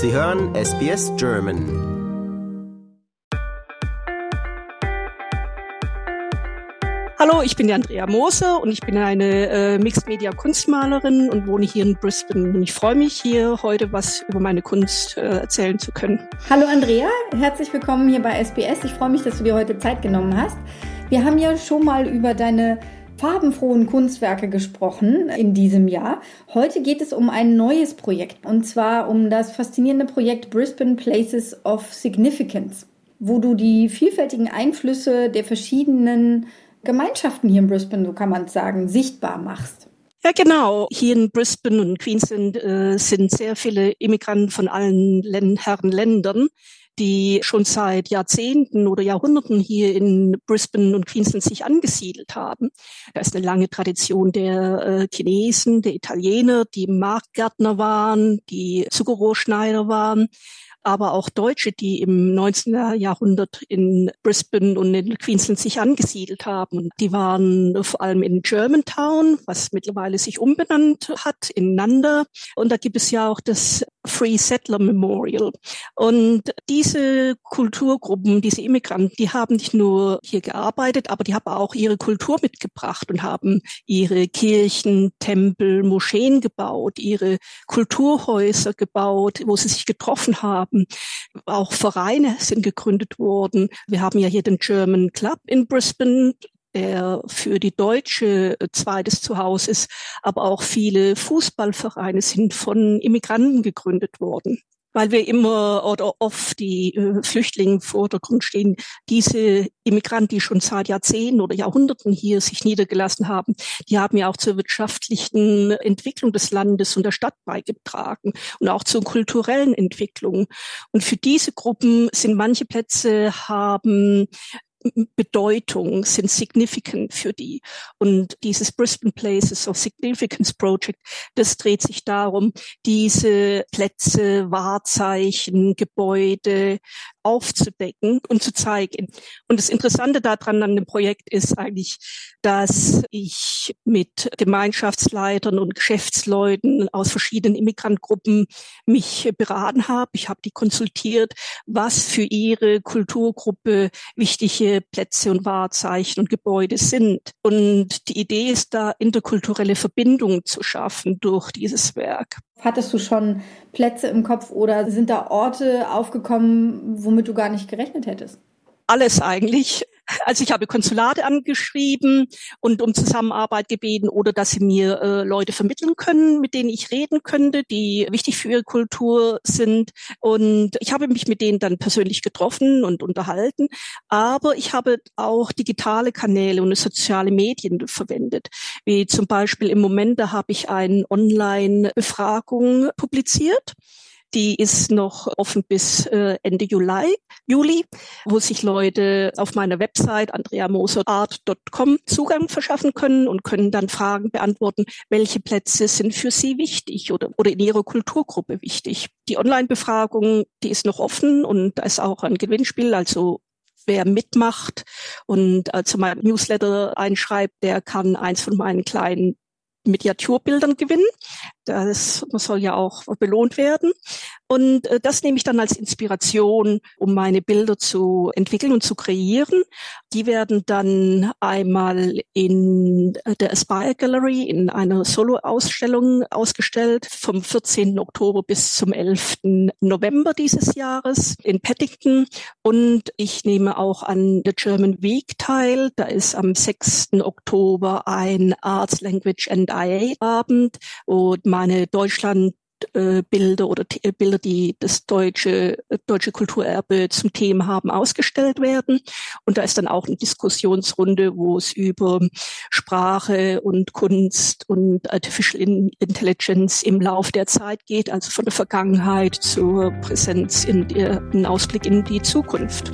Sie hören SBS German. Hallo, ich bin die Andrea Moser und ich bin eine äh, Mixed-Media-Kunstmalerin und wohne hier in Brisbane. Und ich freue mich, hier heute was über meine Kunst äh, erzählen zu können. Hallo Andrea, herzlich willkommen hier bei SBS. Ich freue mich, dass du dir heute Zeit genommen hast. Wir haben ja schon mal über deine farbenfrohen Kunstwerke gesprochen in diesem Jahr. Heute geht es um ein neues Projekt und zwar um das faszinierende Projekt Brisbane Places of Significance, wo du die vielfältigen Einflüsse der verschiedenen Gemeinschaften hier in Brisbane, so kann man es sagen, sichtbar machst. Ja, genau. Hier in Brisbane und Queensland äh, sind sehr viele Immigranten von allen Herren Ländern die schon seit Jahrzehnten oder Jahrhunderten hier in Brisbane und Queensland sich angesiedelt haben. Da ist eine lange Tradition der äh, Chinesen, der Italiener, die Marktgärtner waren, die Zuckerrohrschneider waren aber auch Deutsche, die im 19. Jahrhundert in Brisbane und in Queensland sich angesiedelt haben. Die waren vor allem in Germantown, was mittlerweile sich umbenannt hat, in Nanda. Und da gibt es ja auch das Free Settler Memorial. Und diese Kulturgruppen, diese Immigranten, die haben nicht nur hier gearbeitet, aber die haben auch ihre Kultur mitgebracht und haben ihre Kirchen, Tempel, Moscheen gebaut, ihre Kulturhäuser gebaut, wo sie sich getroffen haben. Auch Vereine sind gegründet worden. Wir haben ja hier den German Club in Brisbane, der für die Deutsche äh, zweites Zuhause ist, aber auch viele Fußballvereine sind von Immigranten gegründet worden weil wir immer oder oft die äh, Flüchtlinge im Vordergrund stehen. Diese Immigranten, die schon seit Jahrzehnten oder Jahrhunderten hier sich niedergelassen haben, die haben ja auch zur wirtschaftlichen Entwicklung des Landes und der Stadt beigetragen und auch zur kulturellen Entwicklung. Und für diese Gruppen sind manche Plätze haben Bedeutung, sind significant für die. Und dieses Brisbane Places of Significance Project, das dreht sich darum, diese Plätze, Wahrzeichen, Gebäude aufzudecken und zu zeigen. Und das Interessante daran an dem Projekt ist eigentlich, dass ich mit Gemeinschaftsleitern und Geschäftsleuten aus verschiedenen Immigrantgruppen mich beraten habe. Ich habe die konsultiert, was für ihre Kulturgruppe wichtige Plätze und Wahrzeichen und Gebäude sind. Und die Idee ist da, interkulturelle Verbindungen zu schaffen durch dieses Werk. Hattest du schon Plätze im Kopf oder sind da Orte aufgekommen, womit du gar nicht gerechnet hättest? Alles eigentlich. Also ich habe Konsulate angeschrieben und um Zusammenarbeit gebeten oder dass sie mir äh, Leute vermitteln können, mit denen ich reden könnte, die wichtig für ihre Kultur sind. Und ich habe mich mit denen dann persönlich getroffen und unterhalten. Aber ich habe auch digitale Kanäle und soziale Medien verwendet. Wie zum Beispiel im Moment, da habe ich eine Online-Befragung publiziert die ist noch offen bis äh, Ende Juli, Juli, wo sich Leute auf meiner Website andreamoserart.com Zugang verschaffen können und können dann Fragen beantworten, welche Plätze sind für sie wichtig oder, oder in ihrer Kulturgruppe wichtig. Die Online-Befragung, die ist noch offen und da ist auch ein Gewinnspiel, also wer mitmacht und äh, zu meinem Newsletter einschreibt, der kann eins von meinen kleinen Miniaturbildern gewinnen. Das soll ja auch belohnt werden. Und äh, das nehme ich dann als Inspiration, um meine Bilder zu entwickeln und zu kreieren. Die werden dann einmal in der Aspire Gallery in einer Solo-Ausstellung ausgestellt vom 14. Oktober bis zum 11. November dieses Jahres in Paddington. Und ich nehme auch an der German Week teil. Da ist am 6. Oktober ein Arts, Language and IA Abend, wo meine Deutschland äh, Bilder oder äh, Bilder, die das deutsche, deutsche Kulturerbe zum Thema haben, ausgestellt werden. Und da ist dann auch eine Diskussionsrunde, wo es über Sprache und Kunst und Artificial Intelligence im Lauf der Zeit geht, also von der Vergangenheit zur Präsenz in, der, in Ausblick in die Zukunft.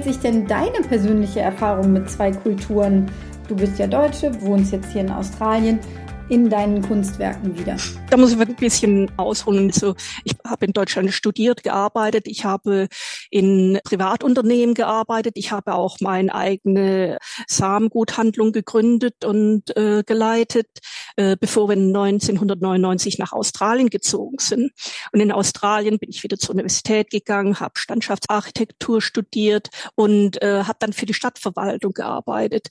Spiegelt sich denn deine persönliche Erfahrung mit zwei Kulturen? Du bist ja Deutsche, wohnst jetzt hier in Australien. In deinen Kunstwerken wieder? Da muss ich ein bisschen ausholen. Also ich habe in Deutschland studiert, gearbeitet. Ich habe in Privatunternehmen gearbeitet. Ich habe auch meine eigene Samenguthandlung gegründet und äh, geleitet, äh, bevor wir 1999 nach Australien gezogen sind. Und in Australien bin ich wieder zur Universität gegangen, habe Landschaftsarchitektur studiert und äh, habe dann für die Stadtverwaltung gearbeitet.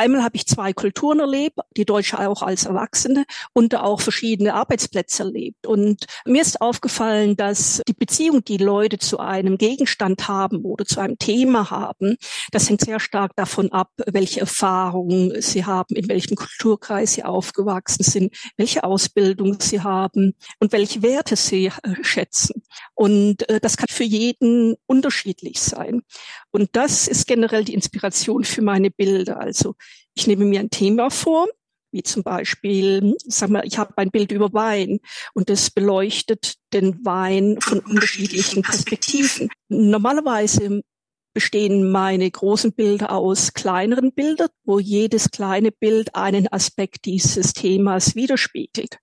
Einmal habe ich zwei Kulturen erlebt, die Deutsche auch als Erwachsene und auch verschiedene Arbeitsplätze erlebt. Und mir ist aufgefallen, dass die Beziehung, die Leute zu einem Gegenstand haben oder zu einem Thema haben, das hängt sehr stark davon ab, welche Erfahrungen sie haben, in welchem Kulturkreis sie aufgewachsen sind, welche Ausbildung sie haben und welche Werte sie äh, schätzen. Und äh, das kann für jeden unterschiedlich sein. Und das ist generell die Inspiration für meine Bilder. Also ich nehme mir ein Thema vor, wie zum Beispiel, sag mal, ich habe ein Bild über Wein und das beleuchtet den Wein von unterschiedlichen Perspektiven. Normalerweise bestehen meine großen Bilder aus kleineren Bildern, wo jedes kleine Bild einen Aspekt dieses Themas widerspiegelt.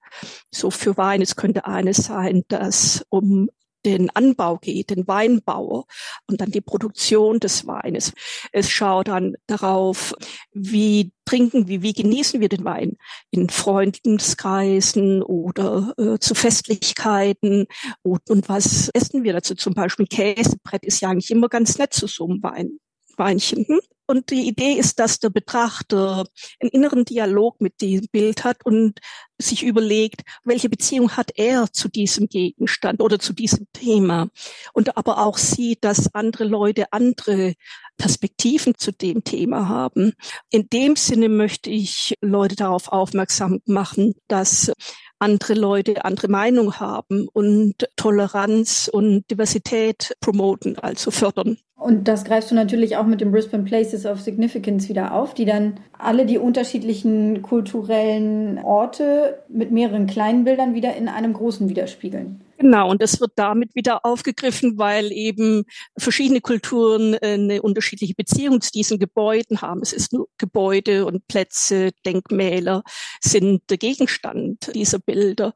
So für Wein, es könnte eines sein, das um den Anbau geht, den Weinbauer und dann die Produktion des Weines. Es schaut dann darauf, wie trinken wir, wie genießen wir den Wein in Freundeskreisen oder äh, zu Festlichkeiten und, und was essen wir dazu? Zum Beispiel Käsebrett ist ja eigentlich immer ganz nett zu so einem Wein. Weinchen. Hm? Und die Idee ist, dass der Betrachter einen inneren Dialog mit dem Bild hat und sich überlegt, welche Beziehung hat er zu diesem Gegenstand oder zu diesem Thema. Und aber auch sieht, dass andere Leute andere Perspektiven zu dem Thema haben. In dem Sinne möchte ich Leute darauf aufmerksam machen, dass andere Leute andere Meinung haben und Toleranz und Diversität promoten, also fördern. Und das greifst du natürlich auch mit den Brisbane Places of Significance wieder auf, die dann alle die unterschiedlichen kulturellen Orte mit mehreren kleinen Bildern wieder in einem großen widerspiegeln. Genau, und das wird damit wieder aufgegriffen, weil eben verschiedene Kulturen äh, eine unterschiedliche Beziehung zu diesen Gebäuden haben. Es ist nur Gebäude und Plätze, Denkmäler sind der Gegenstand dieser Bilder.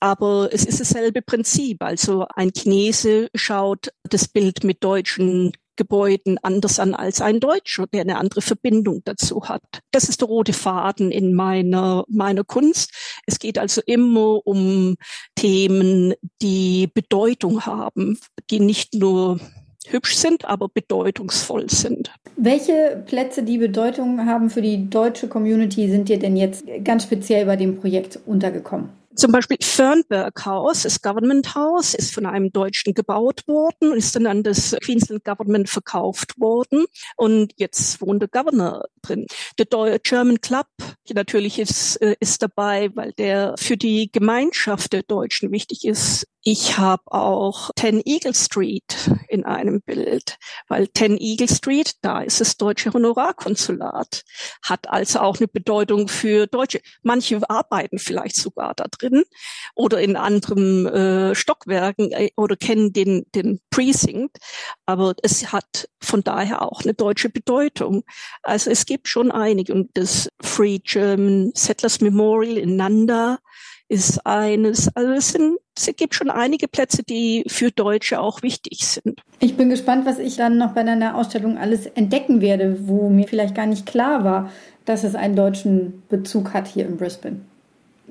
Aber es ist dasselbe Prinzip. Also ein Chinese schaut das Bild mit deutschen Gebäuden anders an als ein Deutscher, der eine andere Verbindung dazu hat. Das ist der rote Faden in meiner, meiner Kunst. Es geht also immer um Themen, die Bedeutung haben, die nicht nur hübsch sind, aber bedeutungsvoll sind. Welche Plätze, die Bedeutung haben für die deutsche Community, sind dir denn jetzt ganz speziell bei dem Projekt untergekommen? Zum Beispiel Fernberg House, das Government House, ist von einem Deutschen gebaut worden und ist dann an das Queensland Government verkauft worden. Und jetzt wohnt der Governor drin. Der German Club natürlich ist, äh, ist dabei, weil der für die Gemeinschaft der Deutschen wichtig ist. Ich habe auch Ten Eagle Street in einem Bild, weil Ten Eagle Street, da ist das deutsche Honorarkonsulat, hat also auch eine Bedeutung für Deutsche. Manche arbeiten vielleicht sogar da drin oder in anderen äh, Stockwerken äh, oder kennen den, den Precinct, aber es hat von daher auch eine deutsche Bedeutung. Also es gibt schon einige und das Free German Settlers Memorial in Nanda ist eines. Also es, sind, es gibt schon einige Plätze, die für Deutsche auch wichtig sind. Ich bin gespannt, was ich dann noch bei deiner Ausstellung alles entdecken werde, wo mir vielleicht gar nicht klar war, dass es einen deutschen Bezug hat hier in Brisbane.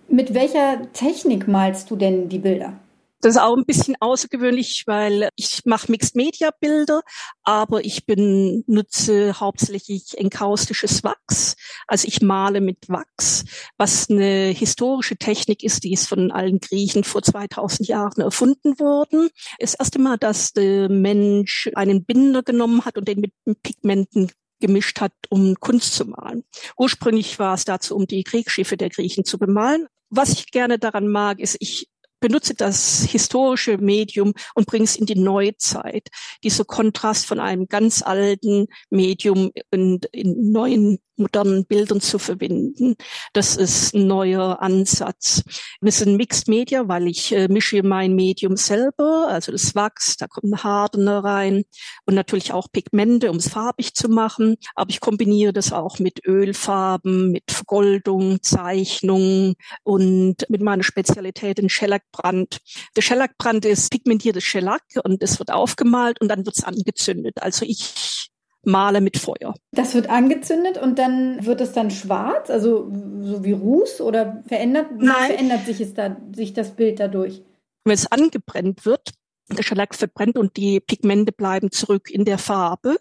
Mit welcher Technik malst du denn die Bilder? Das ist auch ein bisschen außergewöhnlich, weil ich mache Mixed Media Bilder, aber ich benutze hauptsächlich enkaustisches Wachs. Also ich male mit Wachs, was eine historische Technik ist, die ist von allen Griechen vor 2000 Jahren erfunden worden. Das erste Mal, dass der Mensch einen Binder genommen hat und den mit Pigmenten gemischt hat, um Kunst zu malen. Ursprünglich war es dazu, um die Kriegsschiffe der Griechen zu bemalen. Was ich gerne daran mag, ist, ich benutze das historische Medium und bringe es in die Neuzeit. Dieser Kontrast von einem ganz alten Medium in, in neuen modernen Bildern zu verbinden. Das ist ein neuer Ansatz. Ist ein Mixed Media, weil ich äh, mische mein Medium selber, also das Wachs, da kommt ein Hardener rein und natürlich auch Pigmente, um es farbig zu machen. Aber ich kombiniere das auch mit Ölfarben, mit Vergoldung, Zeichnung und mit meiner Spezialität den Schellackbrand. Der Schellackbrand ist pigmentiertes Schellack und es wird aufgemalt und dann wird es angezündet. Also ich male mit Feuer. Das wird angezündet und dann wird es dann schwarz, also so wie Ruß oder verändert, Nein. verändert sich, es da, sich das Bild dadurch? Wenn es angebrennt wird, der Schellack verbrennt und die Pigmente bleiben zurück in der Farbe,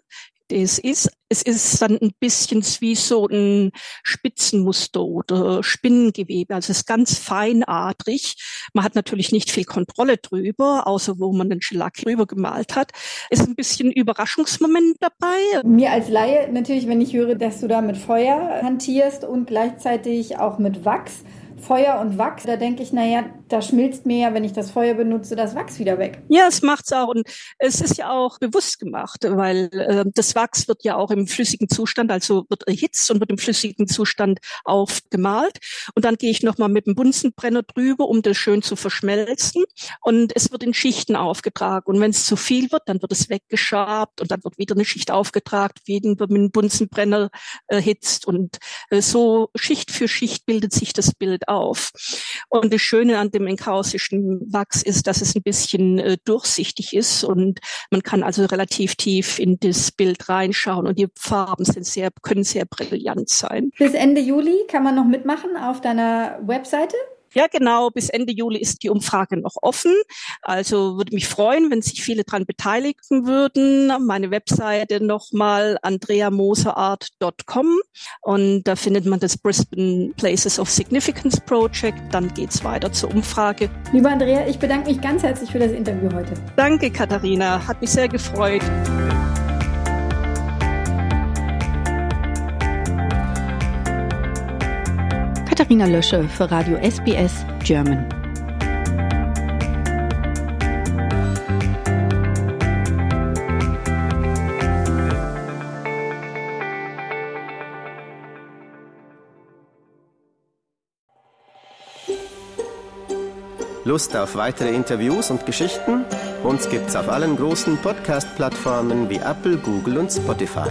das ist, es ist dann ein bisschen wie so ein Spitzenmuster oder Spinnengewebe. Also es ist ganz feinadrig. Man hat natürlich nicht viel Kontrolle drüber, außer wo man den Schellack drüber gemalt hat. Ist ein bisschen Überraschungsmoment dabei. Mir als Laie natürlich, wenn ich höre, dass du da mit Feuer hantierst und gleichzeitig auch mit Wachs, Feuer und Wachs, da denke ich, naja, da schmilzt mir ja, wenn ich das Feuer benutze, das Wachs wieder weg. Ja, es macht's auch. Und es ist ja auch bewusst gemacht, weil äh, das Wachs wird ja auch im flüssigen Zustand, also wird erhitzt und wird im flüssigen Zustand aufgemalt. Und dann gehe ich nochmal mit dem Bunsenbrenner drüber, um das schön zu verschmelzen. Und es wird in Schichten aufgetragen. Und wenn es zu viel wird, dann wird es weggeschabt und dann wird wieder eine Schicht aufgetragen, wieder mit dem Bunsenbrenner erhitzt. Und äh, so Schicht für Schicht bildet sich das Bild auf. Und das Schöne an dem enkausischen Wachs ist, dass es ein bisschen äh, durchsichtig ist und man kann also relativ tief in das Bild reinschauen und die Farben sind sehr, können sehr brillant sein. Bis Ende Juli kann man noch mitmachen auf deiner Webseite? Ja, genau. Bis Ende Juli ist die Umfrage noch offen. Also würde mich freuen, wenn sich viele daran beteiligen würden. Meine Webseite nochmal andreamoserart.com und da findet man das Brisbane Places of Significance Project. Dann geht's weiter zur Umfrage. Lieber Andrea, ich bedanke mich ganz herzlich für das Interview heute. Danke, Katharina. Hat mich sehr gefreut. Katharina Lösche für Radio SBS German. Lust auf weitere Interviews und Geschichten? Uns gibt's auf allen großen Podcast-Plattformen wie Apple, Google und Spotify.